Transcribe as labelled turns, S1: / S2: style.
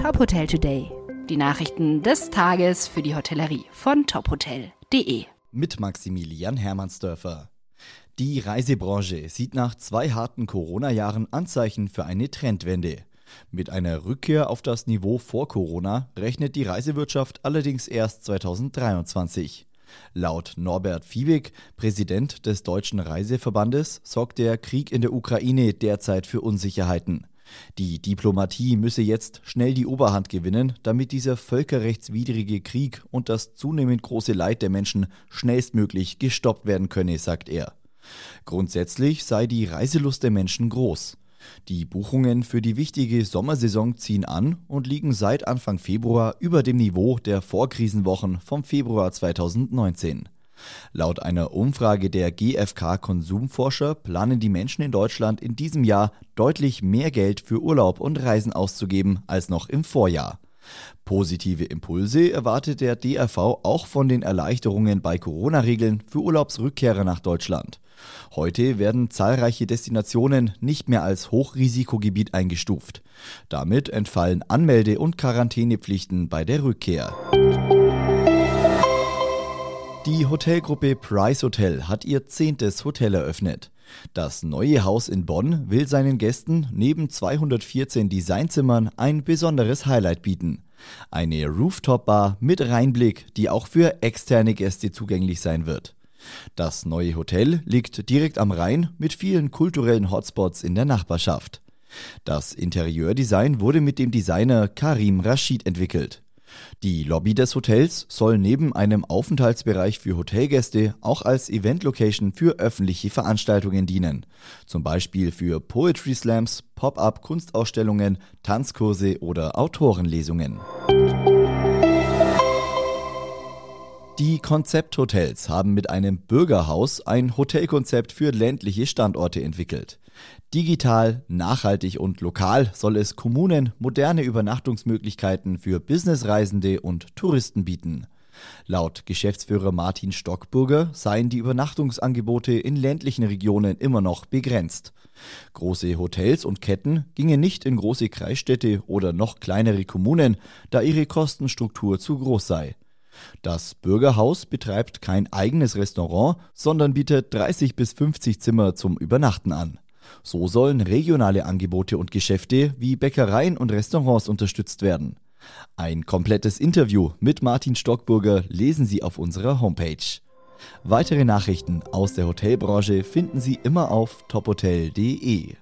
S1: Top Hotel Today. Die Nachrichten des Tages für die Hotellerie von tophotel.de.
S2: Mit Maximilian Hermannsdörfer. Die Reisebranche sieht nach zwei harten Corona-Jahren Anzeichen für eine Trendwende. Mit einer Rückkehr auf das Niveau vor Corona rechnet die Reisewirtschaft allerdings erst 2023. Laut Norbert Fiebig, Präsident des Deutschen Reiseverbandes, sorgt der Krieg in der Ukraine derzeit für Unsicherheiten. Die Diplomatie müsse jetzt schnell die Oberhand gewinnen, damit dieser völkerrechtswidrige Krieg und das zunehmend große Leid der Menschen schnellstmöglich gestoppt werden könne, sagt er. Grundsätzlich sei die Reiselust der Menschen groß. Die Buchungen für die wichtige Sommersaison ziehen an und liegen seit Anfang Februar über dem Niveau der Vorkrisenwochen vom Februar 2019. Laut einer Umfrage der GfK Konsumforscher planen die Menschen in Deutschland in diesem Jahr deutlich mehr Geld für Urlaub und Reisen auszugeben als noch im Vorjahr. Positive Impulse erwartet der DRV auch von den Erleichterungen bei Corona-Regeln für Urlaubsrückkehrer nach Deutschland. Heute werden zahlreiche Destinationen nicht mehr als Hochrisikogebiet eingestuft. Damit entfallen Anmelde- und Quarantänepflichten bei der Rückkehr. Die Hotelgruppe Price Hotel hat ihr zehntes Hotel eröffnet. Das neue Haus in Bonn will seinen Gästen neben 214 Designzimmern ein besonderes Highlight bieten. Eine Rooftop-Bar mit Reinblick, die auch für externe Gäste zugänglich sein wird. Das neue Hotel liegt direkt am Rhein mit vielen kulturellen Hotspots in der Nachbarschaft. Das Interieurdesign wurde mit dem Designer Karim Rashid entwickelt. Die Lobby des Hotels soll neben einem Aufenthaltsbereich für Hotelgäste auch als Event-Location für öffentliche Veranstaltungen dienen. Zum Beispiel für Poetry Slams, Pop-up-Kunstausstellungen, Tanzkurse oder Autorenlesungen. Die Konzepthotels haben mit einem Bürgerhaus ein Hotelkonzept für ländliche Standorte entwickelt. Digital, nachhaltig und lokal soll es Kommunen moderne Übernachtungsmöglichkeiten für Businessreisende und Touristen bieten. Laut Geschäftsführer Martin Stockburger seien die Übernachtungsangebote in ländlichen Regionen immer noch begrenzt. Große Hotels und Ketten gingen nicht in große Kreisstädte oder noch kleinere Kommunen, da ihre Kostenstruktur zu groß sei. Das Bürgerhaus betreibt kein eigenes Restaurant, sondern bietet 30 bis 50 Zimmer zum Übernachten an. So sollen regionale Angebote und Geschäfte wie Bäckereien und Restaurants unterstützt werden. Ein komplettes Interview mit Martin Stockburger lesen Sie auf unserer Homepage. Weitere Nachrichten aus der Hotelbranche finden Sie immer auf tophotel.de.